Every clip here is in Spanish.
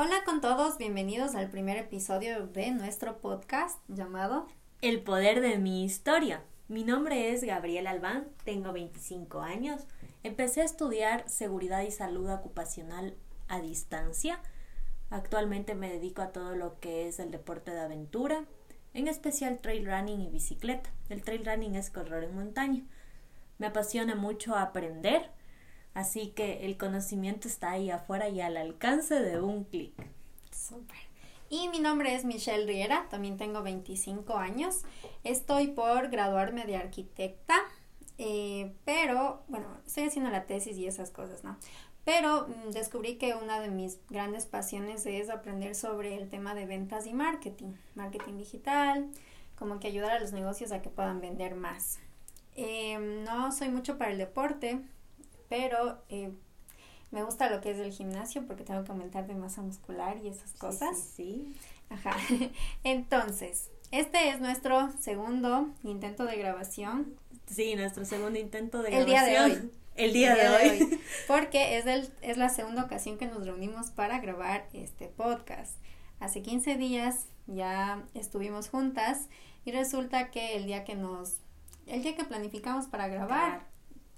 Hola con todos, bienvenidos al primer episodio de nuestro podcast llamado El poder de mi historia. Mi nombre es Gabriel Albán, tengo 25 años. Empecé a estudiar seguridad y salud ocupacional a distancia. Actualmente me dedico a todo lo que es el deporte de aventura, en especial trail running y bicicleta. El trail running es correr en montaña. Me apasiona mucho aprender Así que el conocimiento está ahí afuera y al alcance de un clic. Súper. Y mi nombre es Michelle Riera, también tengo 25 años. Estoy por graduarme de arquitecta, eh, pero bueno, estoy haciendo la tesis y esas cosas, ¿no? Pero mm, descubrí que una de mis grandes pasiones es aprender sobre el tema de ventas y marketing, marketing digital, como que ayudar a los negocios a que puedan vender más. Em, no soy mucho para el deporte, pero eh, me gusta lo que es el gimnasio porque tengo que aumentar de masa muscular y esas cosas. Sí, sí, Ajá. Entonces, este es nuestro segundo intento de grabación. Sí, nuestro segundo intento de el grabación. Día de hoy. El día, de, hoy. hoy. Porque es, del, es la segunda ocasión que nos reunimos para grabar este podcast. Hace 15 días ya estuvimos juntas y resulta que el día que nos, el día que planificamos para grabar,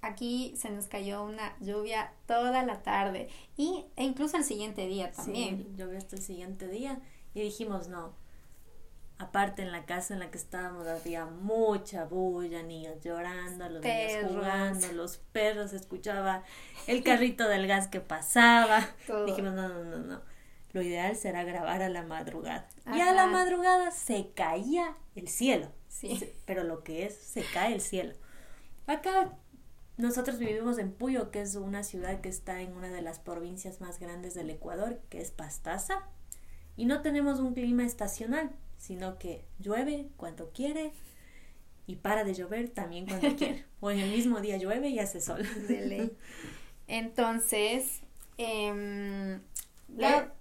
aquí se nos cayó una lluvia toda la tarde y e incluso el siguiente día también. Sí, llovió hasta el siguiente día y dijimos no. Aparte en la casa en la que estábamos había mucha bulla, niños llorando, los niños jugando, los perros, escuchaba el carrito del gas que pasaba. Dijimos no, no, no, no. Lo ideal será grabar a la madrugada. Y a la madrugada se caía el cielo. Sí. Pero lo que es, se cae el cielo. Acá nosotros vivimos en Puyo, que es una ciudad que está en una de las provincias más grandes del Ecuador, que es Pastaza. Y no tenemos un clima estacional, sino que llueve cuando quiere y para de llover también cuando quiere. O en el mismo día llueve y hace sol. Entonces, eh, la...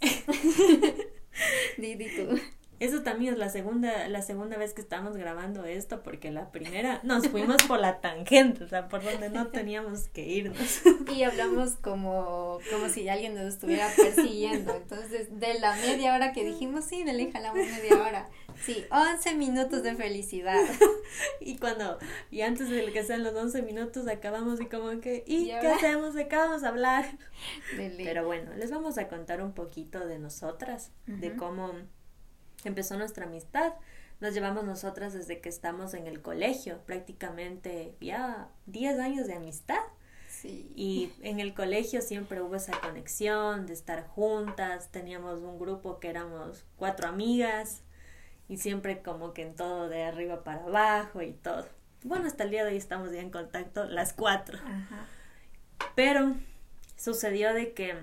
di, di tú. Eso también es la segunda, la segunda vez que estamos grabando esto, porque la primera nos fuimos por la tangente, o sea, por donde no teníamos que irnos. Y hablamos como, como si alguien nos estuviera persiguiendo. Entonces, de la media hora que dijimos, sí, le jalamos media hora. Sí, 11 minutos de felicidad. Y cuando, y antes de que sean los 11 minutos, acabamos y como que, ¿y, qué hacemos? ¿De qué vamos a hablar? Pero bueno, les vamos a contar un poquito de nosotras, de cómo empezó nuestra amistad. Nos llevamos nosotras desde que estamos en el colegio, prácticamente ya 10 años de amistad. Sí. Y en el colegio siempre hubo esa conexión de estar juntas, teníamos un grupo que éramos cuatro amigas y siempre como que en todo de arriba para abajo y todo. Bueno, hasta el día de hoy estamos ya en contacto las cuatro. Ajá. Pero sucedió de que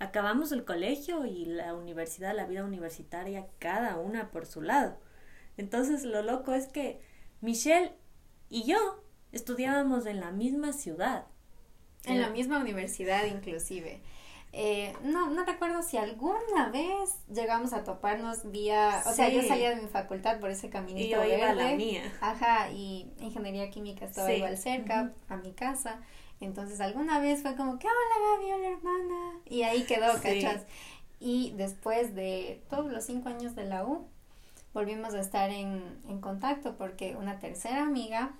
acabamos el colegio y la universidad, la vida universitaria, cada una por su lado. Entonces lo loco es que Michelle y yo estudiábamos en la misma ciudad. En la misma universidad inclusive. Eh, no, no recuerdo si alguna vez llegamos a toparnos vía, o sea, yo salía de mi facultad por ese caminito y yo iba a la mía. Ajá, y ingeniería química estaba igual cerca a mi casa. Entonces alguna vez fue como que, hola Gaby, hola hermana. Y ahí quedó, ¿cachas? Y después de todos los cinco años de la U, volvimos a estar en, en contacto porque una tercera amiga,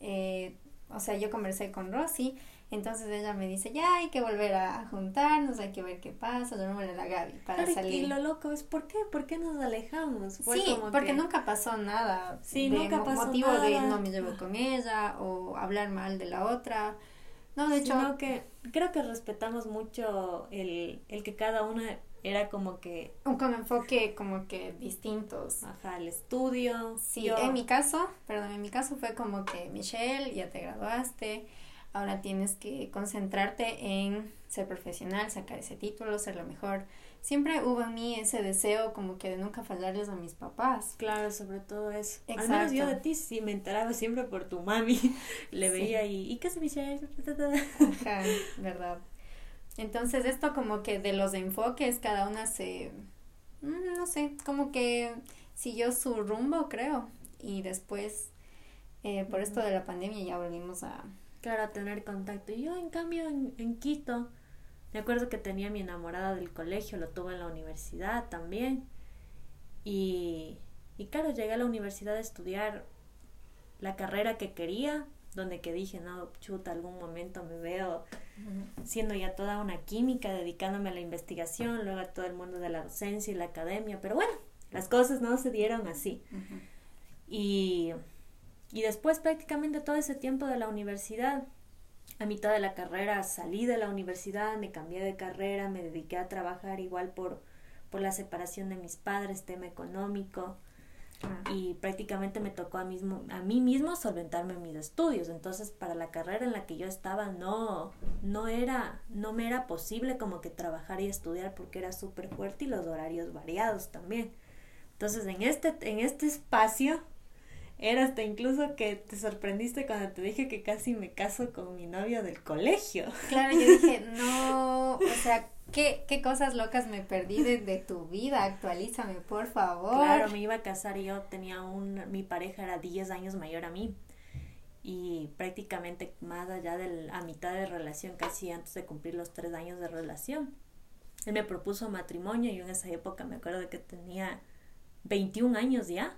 eh, o sea, yo conversé con Rosy, entonces ella me dice, ya hay que volver a juntarnos, hay que ver qué pasa, llamémosle a la Gaby para salir. Y lo loco es, ¿por qué? ¿Por qué nos alejamos? sí, porque nunca pasó nada. Sí, nunca pasó motivo de no me llevo con ella o hablar mal de la otra. No, de hecho. que creo que respetamos mucho el, el que cada una era como que. Con enfoque como que distintos. Ajá, el estudio. Sí, en mi caso, perdón, en mi caso fue como que Michelle, ya te graduaste, ahora tienes que concentrarte en ser profesional, sacar ese título, ser lo mejor siempre hubo en mí ese deseo como que de nunca fallarles a mis papás. Claro, sobre todo eso. Exacto. Al menos yo de ti sí me enteraba siempre por tu mami. Le veía y, ¿y qué se me Ajá, verdad. Entonces esto como que de los enfoques cada una se, mm, no sé, como que siguió su rumbo creo. Y después, eh, por esto de la pandemia ya volvimos a... Claro, a tener contacto. Yo en cambio en, en Quito Me acuerdo que tenía mi enamorada del colegio, lo tuve en la universidad también. Y, y claro, llegué a la universidad a estudiar la carrera que quería, donde que dije, no, chuta, algún momento me veo siendo ya toda una química, dedicándome a la investigación, luego a todo el mundo de la docencia y la academia, pero bueno, las cosas no se dieron así. y, y después prácticamente todo ese tiempo de la universidad, a mitad de la carrera salí de la universidad, me cambié de carrera, me dediqué a trabajar igual por, por la separación de mis padres, tema económico, y prácticamente me tocó a, mismo, a mí mismo solventarme mis estudios. Entonces, para la carrera en la que yo estaba, no, no, era, no me era posible como que trabajar y estudiar porque era súper fuerte y los horarios variados también. Entonces, en este, en este espacio, era hasta incluso que te sorprendiste cuando te dije que casi me caso con mi novio del colegio. Claro, yo dije, no, o sea, ¿Qué, ¿Qué cosas locas me perdí de, tu vida? Actualízame, por favor. Claro, me iba a casar y yo tenía un... Mi pareja era 10 años mayor a mí. Y prácticamente más allá de a mitad de relación, casi antes de cumplir los 3 años de relación. Él me propuso matrimonio y yo en esa época me acuerdo que tenía 21 años ya.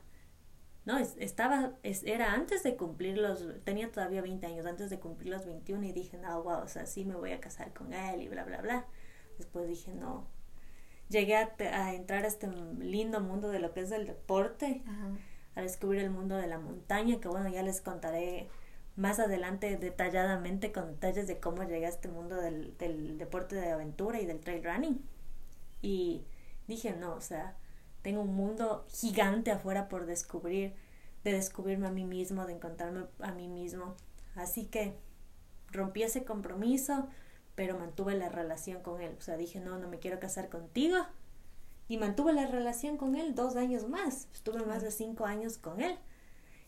No, estaba, era antes de cumplir los, tenía todavía 20 años, antes de cumplir los 21 y dije, no, wow, o sea, sí me voy a casar con él y bla, bla, bla. Después dije, no. Llegué a, entrar a este lindo mundo de lo que es el deporte, a descubrir el mundo de la montaña, que bueno, ya les contaré más adelante detalladamente con detalles de cómo llegué a este mundo del, del deporte de aventura y del trail running. Y dije, no, o sea, tengo un mundo gigante afuera por descubrir, de descubrirme a mí mismo, de encontrarme a mí mismo. Así que rompí ese compromiso, pero mantuve la relación con él. O sea, dije, no, no me quiero casar contigo. Y mantuve la relación con él dos años más. Estuve más de cinco años con él.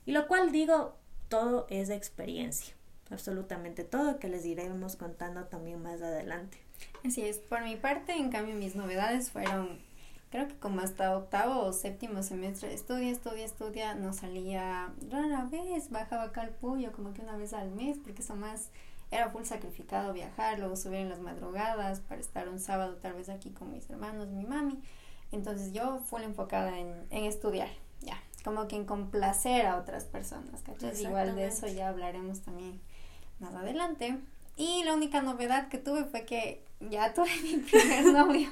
Y lo cual digo, todo es experiencia. Absolutamente todo que les iremos contando también más adelante. Así es. Por mi parte, en cambio, mis novedades fueron, creo que como hasta octavo o séptimo semestre, estudia, estudia, estudia. No salía rara vez, bajaba acá al puyo como que una vez al mes, porque son más era full sacrificado viajar, luego subir en las madrugadas para estar un sábado tal vez aquí con mis hermanos, mi mami. Entonces yo full enfocada en, en estudiar, ya, como que en complacer a otras personas, ¿cachai? Igual de eso ya hablaremos también más adelante. Y la única novedad que tuve fue que ya tuve mi primer novio.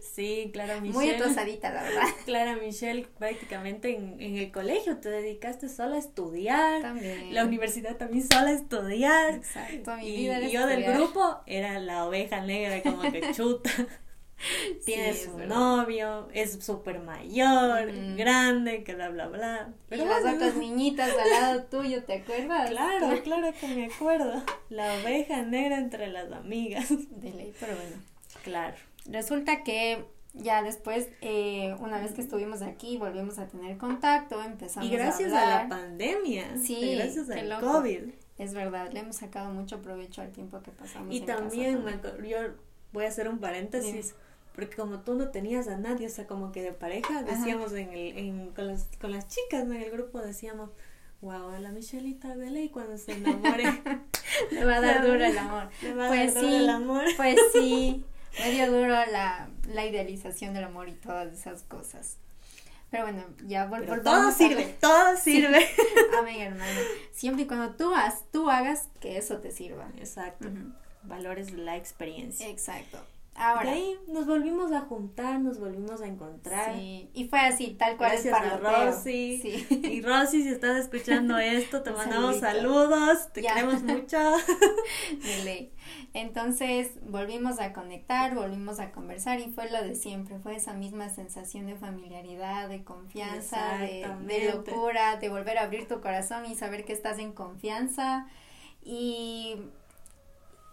Sí, claro, Michelle. Muy atrasadita, la verdad. Clara Michelle, prácticamente en, en, el colegio te dedicaste solo a estudiar. También. La universidad también solo a estudiar. Exacto, mi vida y yo del grupo era la oveja negra como que chuta. Tienes un novio, es súper mayor, grande, que bla, bla, bla. Pero y las otras niñitas al lado tuyo, ¿te acuerdas? Claro, claro que me acuerdo. La oveja negra entre las amigas. De ley, pero bueno. Claro. Resulta que ya después, eh, una vez que estuvimos aquí, volvimos a tener contacto, empezamos a Y gracias a, la pandemia. Sí. Gracias al COVID. Es verdad, le hemos sacado mucho provecho al tiempo que pasamos. Y también, yo voy a hacer un paréntesis porque como tú no tenías a nadie, o sea, como que de pareja, decíamos en el, en, con, las, con las chicas en el grupo, decíamos, wow, la Michelita de ley cuando se enamore. le va a dar duro el amor. Le va a pues dar duro el amor. Pues sí, medio duro la, la idealización del amor y todas esas cosas. Pero bueno, ya volvemos. Todo sirve, todo sirve. Amén, hermano. Siempre y cuando tú, has, tú hagas que eso te sirva. Exacto. Valores la experiencia. Exacto. Ahora. ahí nos volvimos a juntar, nos volvimos a encontrar. Sí, y fue así, tal cual Gracias a Rosy. Sí. Y Rosy, si estás escuchando esto, te mandamos saludos, te queremos mucho. Entonces, volvimos a conectar, volvimos a conversar y fue lo de siempre, fue esa misma sensación de familiaridad, de confianza, de, de locura, de volver a abrir tu corazón y saber que estás en confianza. Y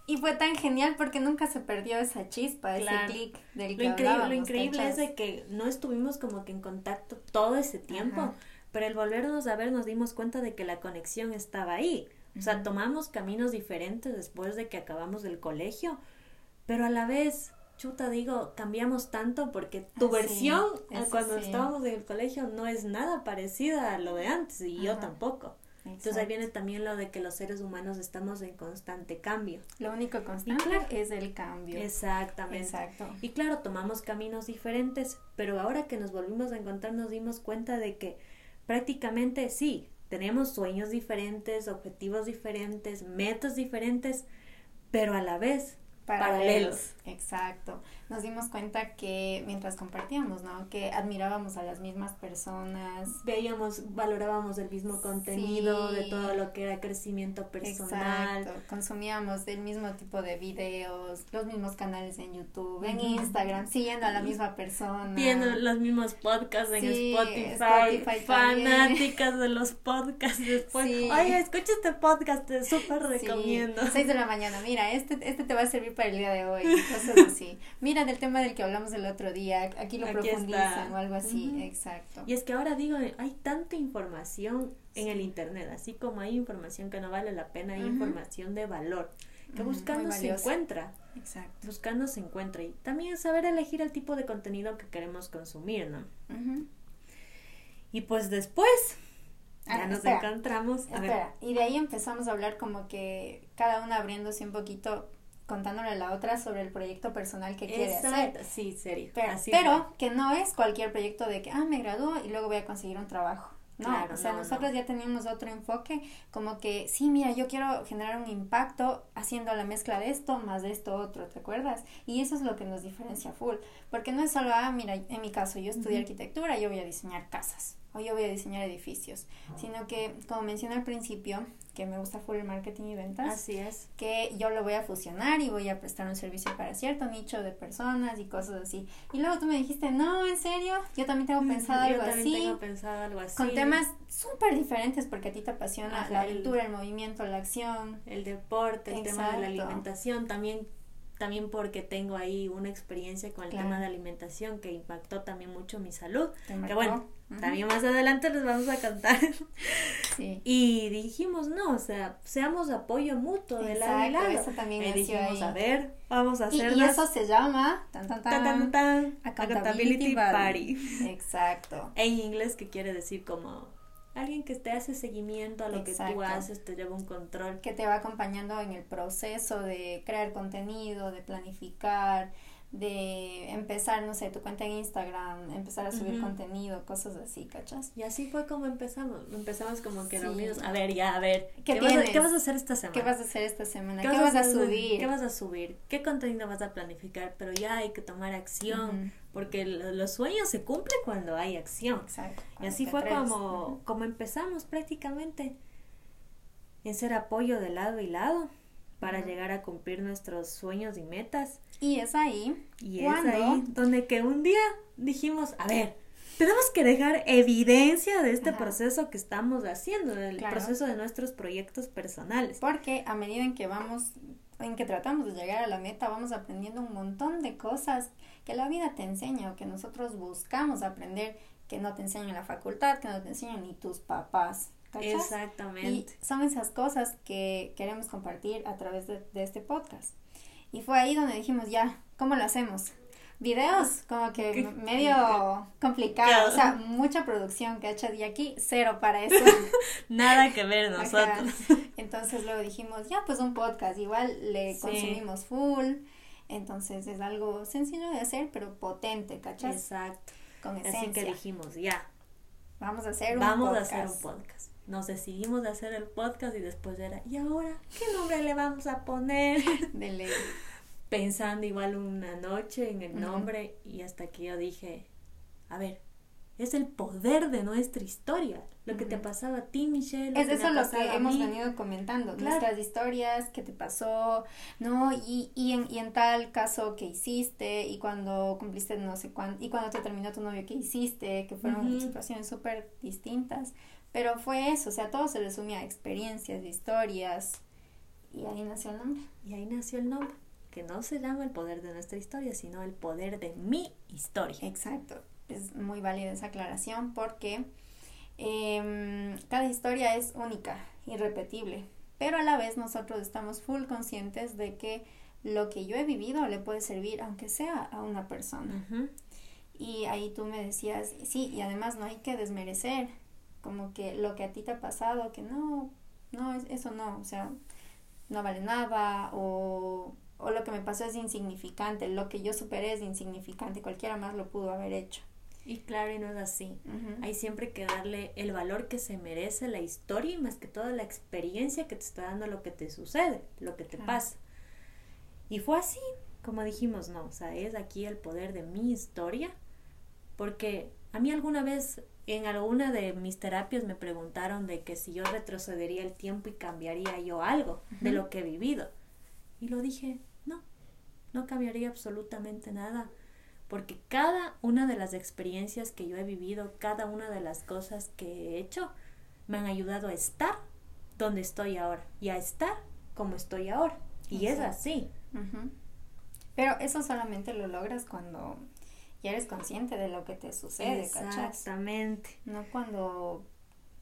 y fue tan genial porque nunca se perdió esa chispa, ese clic del que lo increíble, Lo increíble es de que no estuvimos como que en contacto todo ese tiempo, pero el volvernos a ver nos dimos cuenta de que la conexión estaba ahí. O sea, tomamos caminos diferentes después de que acabamos del colegio, pero a la vez, chuta, digo, cambiamos tanto porque tu versión cuando estábamos en el colegio no es nada parecida a lo de antes y yo tampoco. Entonces ahí viene también lo de que los seres humanos estamos en constante cambio. Lo único constante es el cambio. Exactamente. Exacto. Y claro, tomamos caminos diferentes, pero ahora que nos volvimos a encontrar nos dimos cuenta de que prácticamente sí, tenemos sueños diferentes, objetivos diferentes, metas diferentes, pero a la vez paralelos. Exacto. Nos dimos cuenta que mientras compartíamos, ¿no? Que admirábamos a las mismas personas. Veíamos, valorábamos el mismo contenido de todo lo que era crecimiento personal. Exacto. Consumíamos el mismo tipo de videos, los mismos canales en YouTube, en Instagram, siguiendo a la misma persona. Viendo los mismos podcasts en Spotify. fanáticas de los podcasts después. Oye, escucha este podcast, te súper recomiendo. Seis de la mañana, mira, este, este te va a servir para el día de hoy, cosas así. Mira, del tema del que hablamos el otro día, aquí lo profundizan o algo así, exacto. Y es que ahora digo, hay tanta información en el internet, así como hay información que no vale la pena, hay información de valor que buscando se encuentra. Exacto. Buscando se encuentra y también saber elegir el tipo de contenido que queremos consumir, ¿no? Y pues después ya ah, nos encontramos. espera, y de ahí empezamos a hablar como que cada una abriéndose un poquito contándole a la otra sobre el proyecto personal que quiere hacer. Sí, serio. Pero, que no es cualquier proyecto de que, ah, me gradúo y luego voy a conseguir un trabajo. No, o sea, nosotros ya teníamos otro enfoque, como que, sí, mira, yo quiero generar un impacto haciendo la mezcla de esto más de esto otro, ¿te acuerdas? Y eso es lo que nos diferencia full, porque no es solo, ah, mira, en mi caso, yo estudié arquitectura, yo voy a diseñar casas o yo voy a diseñar edificios, sino que, como mencioné al principio, que me gusta full marketing y ventas. Así es. Que yo lo voy a fusionar y voy a prestar un servicio para cierto nicho de personas y cosas así. Y luego tú me dijiste, no, en serio, yo también tengo pensado algo yo también Tengo pensado algo así. Con temas súper diferentes porque a ti te apasiona la aventura, el, movimiento, la acción. El deporte, el tema de la alimentación. También también porque tengo ahí una experiencia con el tema de alimentación que impactó también mucho mi salud. Que bueno, también más adelante les vamos a contar. Sí. Y dijimos, no, o sea, seamos apoyo mutuo de la lado. Eso también y dijimos, a ver, vamos a hacer y, eso se llama tan, tan, tan, tan, Accountability, Party. Exacto. En inglés que quiere decir como alguien que te hace seguimiento a lo que tú haces, te lleva un control. Que te va acompañando en el proceso de crear contenido, de planificar, de empezar, no sé, tu cuenta en Instagram, empezar a subir contenido, cosas así, ¿cachas? Y así fue como empezamos. Empezamos como que reunidos, a ver, ya, a ver, ¿qué, vas a, ¿qué, vas a, hacer esta semana? ¿Qué vas a hacer esta semana? ¿Qué, vas, a, subir? ¿Qué vas a subir? ¿Qué contenido vas a planificar? Pero ya hay que tomar acción, porque los sueños se cumplen cuando hay acción. Exacto. Y así fue como, como empezamos prácticamente en ser apoyo de lado y lado para llegar a cumplir nuestros sueños y metas. Y es ahí. Y es ahí donde que un día dijimos, a ver, tenemos que dejar evidencia de este proceso que estamos haciendo, del proceso de nuestros proyectos personales. Porque a medida en que vamos, en que tratamos de llegar a la meta, vamos aprendiendo un montón de cosas que la vida te enseña o que nosotros buscamos aprender que no te enseñan en la facultad, que no te enseñan ni tus papás. Exactamente. Y son esas cosas que queremos compartir a través de, este podcast. Y fue ahí donde dijimos, ya, ¿cómo lo hacemos? Videos, como que medio complicado, o sea, mucha producción que ha hecho de aquí, cero para eso. Nada que ver nosotros. Entonces luego dijimos, ya, pues un podcast, igual le consumimos full, entonces es algo sencillo de hacer, pero potente, ¿cachas? Exacto. Con esencia. Así que dijimos, ya. Vamos a hacer un Vamos a hacer un podcast nos decidimos a hacer el podcast y después era, ¿y ahora qué nombre le vamos a poner? De Pensando igual una noche en el nombre y hasta que yo dije, a ver, es el poder de nuestra historia. Lo que te pasaba a ti, Michelle. Es eso lo que hemos venido comentando. Nuestras historias, qué te pasó, ¿no? Y, y, en, y en tal caso, ¿qué hiciste? Y cuando cumpliste no sé cuánto. Y cuando te terminó tu novio, ¿qué hiciste? Que fueron situaciones súper distintas. Pero fue eso, o sea, todo se resumía a experiencias, historias, y ahí nació el nombre. Y ahí nació el nombre, que no se llama el poder de nuestra historia, sino el poder de mi historia. Exacto, es muy válida esa aclaración porque em, cada historia es única, irrepetible, pero a la vez nosotros estamos full conscientes de que lo que yo he vivido le puede servir, aunque sea a una persona. Y ahí tú me decías, sí, y además no hay que desmerecer como que lo que a ti te ha pasado, que no, no, eso no, o sea, no vale nada o, o lo que me pasó es insignificante, lo que yo superé es insignificante, cualquiera más lo pudo haber hecho. Y claro, y no es así. Hay siempre que darle el valor que se merece la historia y más que todo la experiencia que te está dando lo que te sucede, lo que te pasa. Y fue así, como dijimos, no, o sea, es aquí el poder de mi historia, porque a mí alguna vez en alguna de mis terapias me preguntaron de que si yo retrocedería el tiempo y cambiaría yo algo de lo que he vivido. Y lo dije, no, no cambiaría absolutamente nada porque cada una de las experiencias que yo he vivido, cada una de las cosas que he hecho, me han ayudado a estar donde estoy ahora y a estar como estoy ahora. Y es así. Pero eso solamente lo logras cuando ya eres consciente de lo que te sucede, Exactamente. No cuando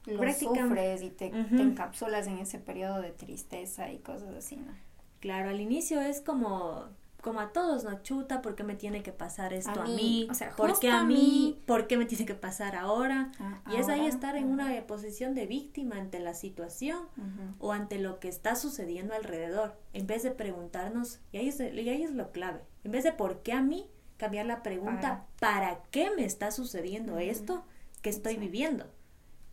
lo sufres y te, te, encapsulas en ese periodo de tristeza y cosas así, ¿no? Claro, al inicio es como como a todos, ¿no? Chuta, ¿por qué me tiene que pasar esto a, mí? O sea, ¿por qué a mí? ¿Por qué me tiene que pasar ahora? Ah, y es ahí estar en una posición de víctima ante la situación o ante lo que está sucediendo alrededor, en vez de preguntarnos, y ahí es, y ahí es lo clave, en vez de ¿por qué a mí? Cambiar la pregunta, ¿para, qué me está sucediendo esto que estoy viviendo?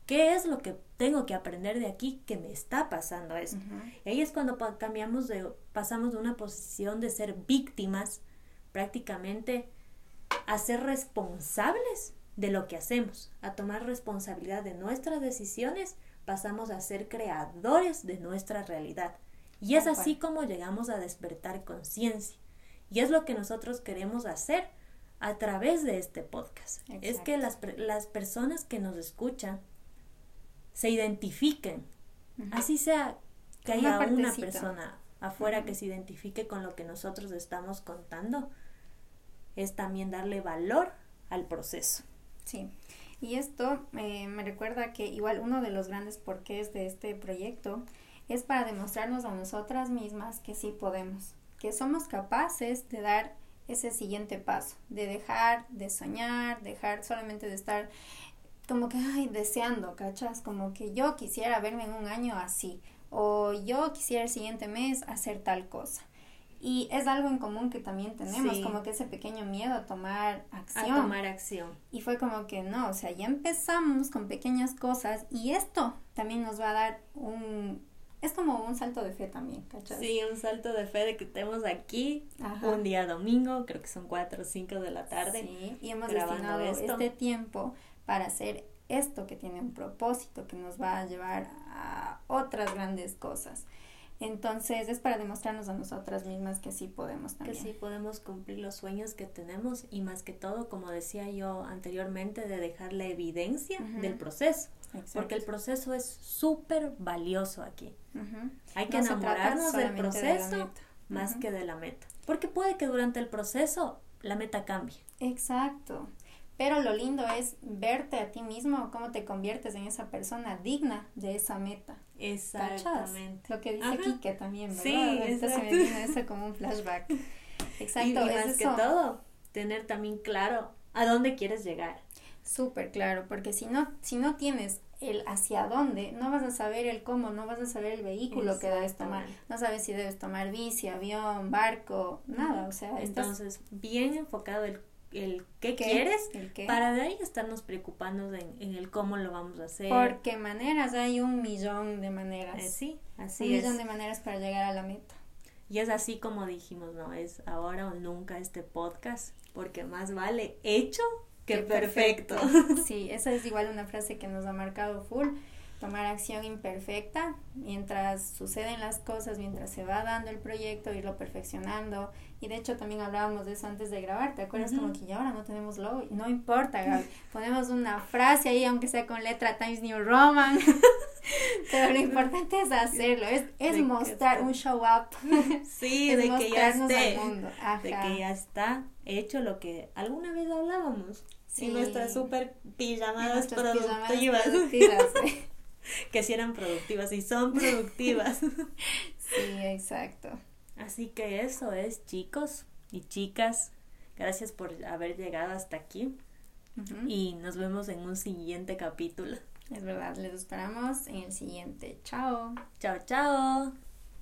¿Qué es lo que tengo que aprender de aquí que me está pasando esto? Y ahí es cuando cambiamos de, pasamos de una posición de ser víctimas prácticamente a ser responsables de lo que hacemos, a tomar responsabilidad de nuestras decisiones, pasamos a ser creadores de nuestra realidad. Y es así como llegamos a despertar conciencia. Y es lo que nosotros queremos hacer a través de este podcast. Es que las, las personas que nos escuchan se identifiquen. Así sea que haya una, persona afuera que se identifique con lo que nosotros estamos contando, es también darle valor al proceso. Sí. Y esto eh, me recuerda que igual uno de los grandes porqués de este proyecto es para demostrarnos a nosotras mismas que sí podemos, que somos capaces de dar ese siguiente paso, de dejar de soñar, dejar solamente de estar como que, ay, deseando, ¿cachas? Como que yo quisiera verme en un año así, o yo quisiera el siguiente mes hacer tal cosa. Y es algo en común que también tenemos, como que ese pequeño miedo a tomar acción. A tomar acción. Y fue como que no, o sea, ya empezamos con pequeñas cosas y esto también nos va a dar un... Es como un salto de fe también, ¿cachas? Sí, un salto de fe de que estemos aquí un día domingo, creo que son cuatro o cinco de la tarde. Sí, y hemos destinado este tiempo para hacer esto que tiene un propósito, que nos va a llevar a otras grandes cosas. Entonces es para demostrarnos a nosotras mismas que sí podemos también. Que sí podemos cumplir los sueños que tenemos y más que todo, como decía yo anteriormente, de dejar la evidencia del proceso. Porque el proceso es súper valioso aquí. Hay que enamorarnos del proceso más que de la meta. Porque puede que durante el proceso la meta cambie. Exacto. Pero lo lindo es verte a ti mismo, cómo te conviertes en esa persona digna de esa meta. Exactamente. Lo que dice Kike también, ¿verdad? Sí, se me eso como un flashback. Exacto. Y, más que todo, tener también claro a dónde quieres llegar. Súper claro, porque si no, si no tienes el hacia dónde, no vas a saber el cómo, no vas a saber el vehículo que debes tomar, no sabes si debes tomar bici, avión, barco, nada, o sea, entonces bien enfocado el el qué, quieres para de ahí estarnos preocupando en, en, el cómo lo vamos a hacer. Porque maneras, hay un millón de maneras. Eh, sí, así un millón de maneras para llegar a la meta. Y es así como dijimos, ¿no? Es ahora o nunca este podcast, porque más vale hecho que, perfecto. Sí, esa es igual una frase que nos ha marcado full tomar acción imperfecta mientras suceden las cosas, mientras se va dando el proyecto, irlo perfeccionando. Y de hecho también hablábamos de eso antes de grabar, ¿te acuerdas? Como que ya ahora no tenemos logo. No importa, Gaby. Ponemos una frase ahí, aunque sea con letra Times New Roman. Pero lo importante es hacerlo, es, es mostrar un show up. Sí, de que ya esté. De que ya está hecho lo que alguna vez hablábamos. Sí. nuestras super pijamadas productivas. que si eran productivas y son productivas. sí, exacto. Así que eso es, chicos y chicas. Gracias por haber llegado hasta aquí. Y nos vemos en un siguiente capítulo. Es verdad, les esperamos en el siguiente. Chao. Chao, chao.